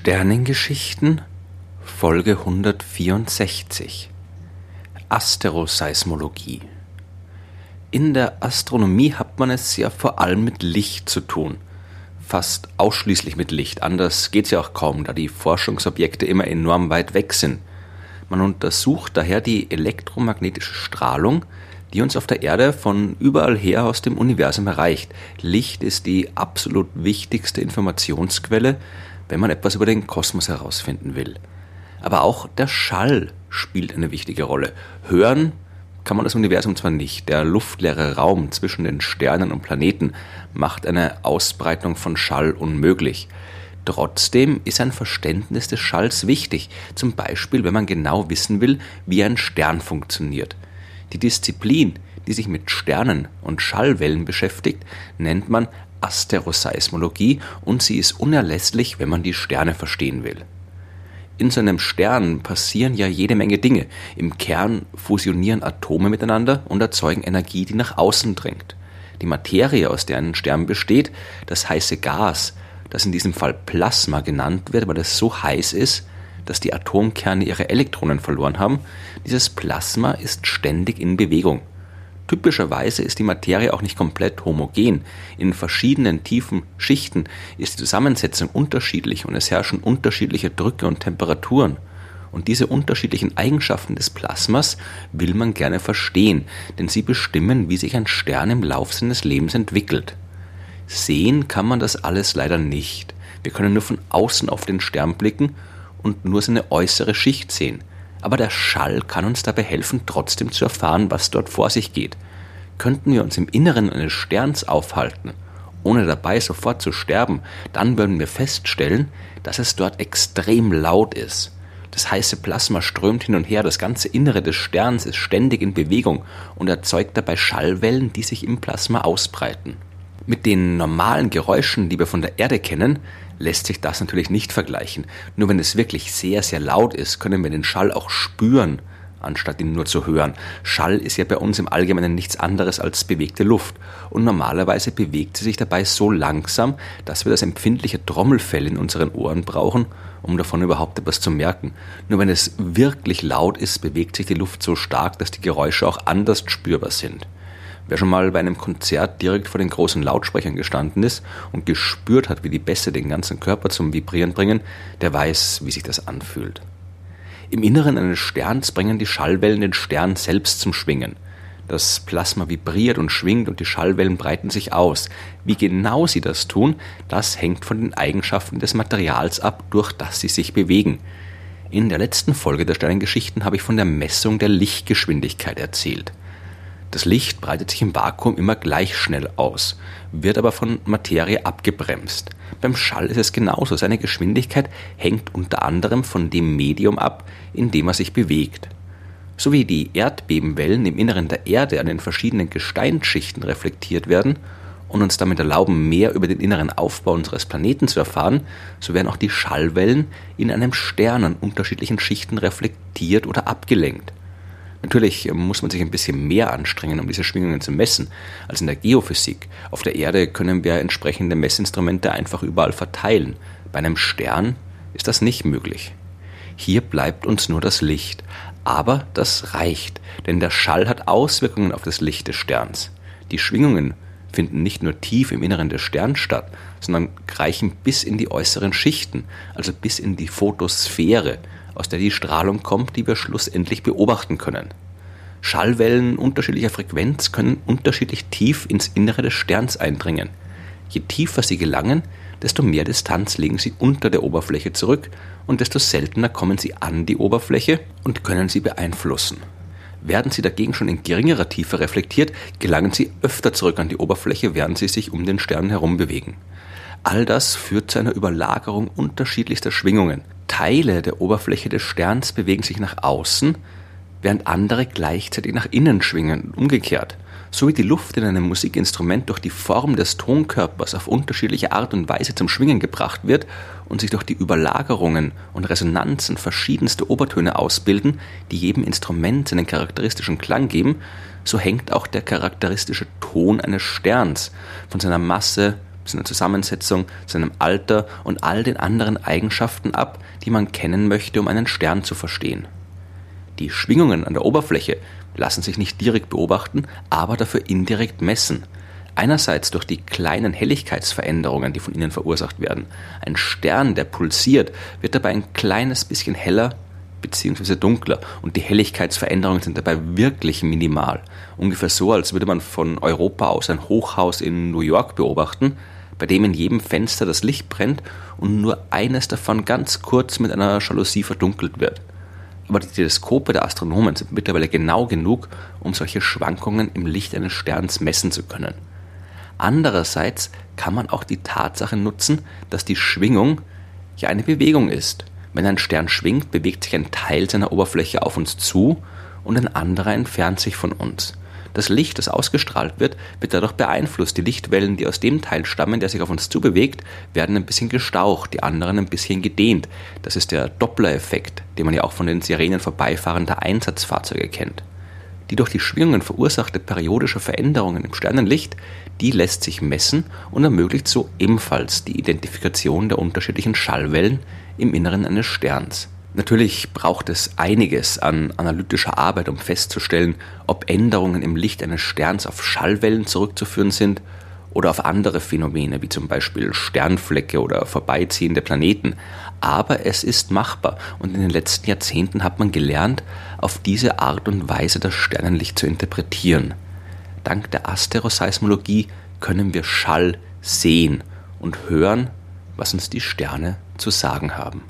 Sternengeschichten Folge 164 Asteroseismologie In der Astronomie hat man es ja vor allem mit Licht zu tun. Fast ausschließlich mit Licht. Anders geht es ja auch kaum, da die Forschungsobjekte immer enorm weit weg sind. Man untersucht daher die elektromagnetische Strahlung, die uns auf der Erde von überall her aus dem Universum erreicht. Licht ist die absolut wichtigste Informationsquelle, wenn man etwas über den Kosmos herausfinden will. Aber auch der Schall spielt eine wichtige Rolle. Hören kann man das Universum zwar nicht, der luftleere Raum zwischen den Sternen und Planeten macht eine Ausbreitung von Schall unmöglich. Trotzdem ist ein Verständnis des Schalls wichtig, zum Beispiel wenn man genau wissen will, wie ein Stern funktioniert. Die Disziplin, die sich mit Sternen und Schallwellen beschäftigt, nennt man Asteroseismologie und sie ist unerlässlich, wenn man die Sterne verstehen will. In so einem Stern passieren ja jede Menge Dinge. Im Kern fusionieren Atome miteinander und erzeugen Energie, die nach außen dringt. Die Materie, aus der ein Stern besteht, das heiße Gas, das in diesem Fall Plasma genannt wird, weil es so heiß ist, dass die Atomkerne ihre Elektronen verloren haben, dieses Plasma ist ständig in Bewegung. Typischerweise ist die Materie auch nicht komplett homogen. In verschiedenen tiefen Schichten ist die Zusammensetzung unterschiedlich und es herrschen unterschiedliche Drücke und Temperaturen. Und diese unterschiedlichen Eigenschaften des Plasmas will man gerne verstehen, denn sie bestimmen, wie sich ein Stern im Lauf seines Lebens entwickelt. Sehen kann man das alles leider nicht. Wir können nur von außen auf den Stern blicken und nur seine äußere Schicht sehen aber der Schall kann uns dabei helfen, trotzdem zu erfahren, was dort vor sich geht. Könnten wir uns im Inneren eines Sterns aufhalten, ohne dabei sofort zu sterben, dann würden wir feststellen, dass es dort extrem laut ist. Das heiße Plasma strömt hin und her, das ganze Innere des Sterns ist ständig in Bewegung und erzeugt dabei Schallwellen, die sich im Plasma ausbreiten. Mit den normalen Geräuschen, die wir von der Erde kennen, lässt sich das natürlich nicht vergleichen. Nur wenn es wirklich sehr, sehr laut ist, können wir den Schall auch spüren, anstatt ihn nur zu hören. Schall ist ja bei uns im Allgemeinen nichts anderes als bewegte Luft. Und normalerweise bewegt sie sich dabei so langsam, dass wir das empfindliche Trommelfell in unseren Ohren brauchen, um davon überhaupt etwas zu merken. Nur wenn es wirklich laut ist, bewegt sich die Luft so stark, dass die Geräusche auch anders spürbar sind. Wer schon mal bei einem Konzert direkt vor den großen Lautsprechern gestanden ist und gespürt hat, wie die Bässe den ganzen Körper zum Vibrieren bringen, der weiß, wie sich das anfühlt. Im Inneren eines Sterns bringen die Schallwellen den Stern selbst zum Schwingen. Das Plasma vibriert und schwingt und die Schallwellen breiten sich aus. Wie genau sie das tun, das hängt von den Eigenschaften des Materials ab, durch das sie sich bewegen. In der letzten Folge der Sternengeschichten habe ich von der Messung der Lichtgeschwindigkeit erzählt. Das Licht breitet sich im Vakuum immer gleich schnell aus, wird aber von Materie abgebremst. Beim Schall ist es genauso. Seine Geschwindigkeit hängt unter anderem von dem Medium ab, in dem er sich bewegt. So wie die Erdbebenwellen im Inneren der Erde an den verschiedenen Gesteinsschichten reflektiert werden und uns damit erlauben, mehr über den inneren Aufbau unseres Planeten zu erfahren, so werden auch die Schallwellen in einem Stern an unterschiedlichen Schichten reflektiert oder abgelenkt. Natürlich muss man sich ein bisschen mehr anstrengen, um diese Schwingungen zu messen, als in der Geophysik. Auf der Erde können wir entsprechende Messinstrumente einfach überall verteilen. Bei einem Stern ist das nicht möglich. Hier bleibt uns nur das Licht. Aber das reicht, denn der Schall hat Auswirkungen auf das Licht des Sterns. Die Schwingungen finden nicht nur tief im Inneren des Sterns statt, sondern reichen bis in die äußeren Schichten, also bis in die Photosphäre, aus der die Strahlung kommt, die wir schlussendlich beobachten können. Schallwellen unterschiedlicher Frequenz können unterschiedlich tief ins Innere des Sterns eindringen. Je tiefer sie gelangen, desto mehr Distanz legen sie unter der Oberfläche zurück und desto seltener kommen sie an die Oberfläche und können sie beeinflussen. Werden sie dagegen schon in geringerer Tiefe reflektiert, gelangen sie öfter zurück an die Oberfläche, während sie sich um den Stern herum bewegen. All das führt zu einer Überlagerung unterschiedlichster Schwingungen. Teile der Oberfläche des Sterns bewegen sich nach außen, während andere gleichzeitig nach innen schwingen, umgekehrt. So wie die Luft in einem Musikinstrument durch die Form des Tonkörpers auf unterschiedliche Art und Weise zum Schwingen gebracht wird und sich durch die Überlagerungen und Resonanzen verschiedenste Obertöne ausbilden, die jedem Instrument seinen charakteristischen Klang geben, so hängt auch der charakteristische Ton eines Sterns von seiner Masse, seiner Zusammensetzung, seinem Alter und all den anderen Eigenschaften ab, die man kennen möchte, um einen Stern zu verstehen. Die Schwingungen an der Oberfläche lassen sich nicht direkt beobachten, aber dafür indirekt messen. Einerseits durch die kleinen Helligkeitsveränderungen, die von ihnen verursacht werden. Ein Stern, der pulsiert, wird dabei ein kleines bisschen heller bzw. dunkler und die Helligkeitsveränderungen sind dabei wirklich minimal. Ungefähr so, als würde man von Europa aus ein Hochhaus in New York beobachten, bei dem in jedem Fenster das Licht brennt und nur eines davon ganz kurz mit einer Jalousie verdunkelt wird. Aber die Teleskope der Astronomen sind mittlerweile genau genug, um solche Schwankungen im Licht eines Sterns messen zu können. Andererseits kann man auch die Tatsache nutzen, dass die Schwingung ja eine Bewegung ist. Wenn ein Stern schwingt, bewegt sich ein Teil seiner Oberfläche auf uns zu und ein anderer entfernt sich von uns. Das Licht, das ausgestrahlt wird, wird dadurch beeinflusst. Die Lichtwellen, die aus dem Teil stammen, der sich auf uns zubewegt, werden ein bisschen gestaucht, die anderen ein bisschen gedehnt. Das ist der Doppler-Effekt, den man ja auch von den Sirenen vorbeifahrender Einsatzfahrzeuge kennt. Die durch die Schwingungen verursachte periodische Veränderungen im Sternenlicht, die lässt sich messen und ermöglicht so ebenfalls die Identifikation der unterschiedlichen Schallwellen im Inneren eines Sterns. Natürlich braucht es einiges an analytischer Arbeit, um festzustellen, ob Änderungen im Licht eines Sterns auf Schallwellen zurückzuführen sind oder auf andere Phänomene, wie zum Beispiel Sternflecke oder vorbeiziehende Planeten. Aber es ist machbar und in den letzten Jahrzehnten hat man gelernt, auf diese Art und Weise das Sternenlicht zu interpretieren. Dank der Asteroseismologie können wir Schall sehen und hören, was uns die Sterne zu sagen haben.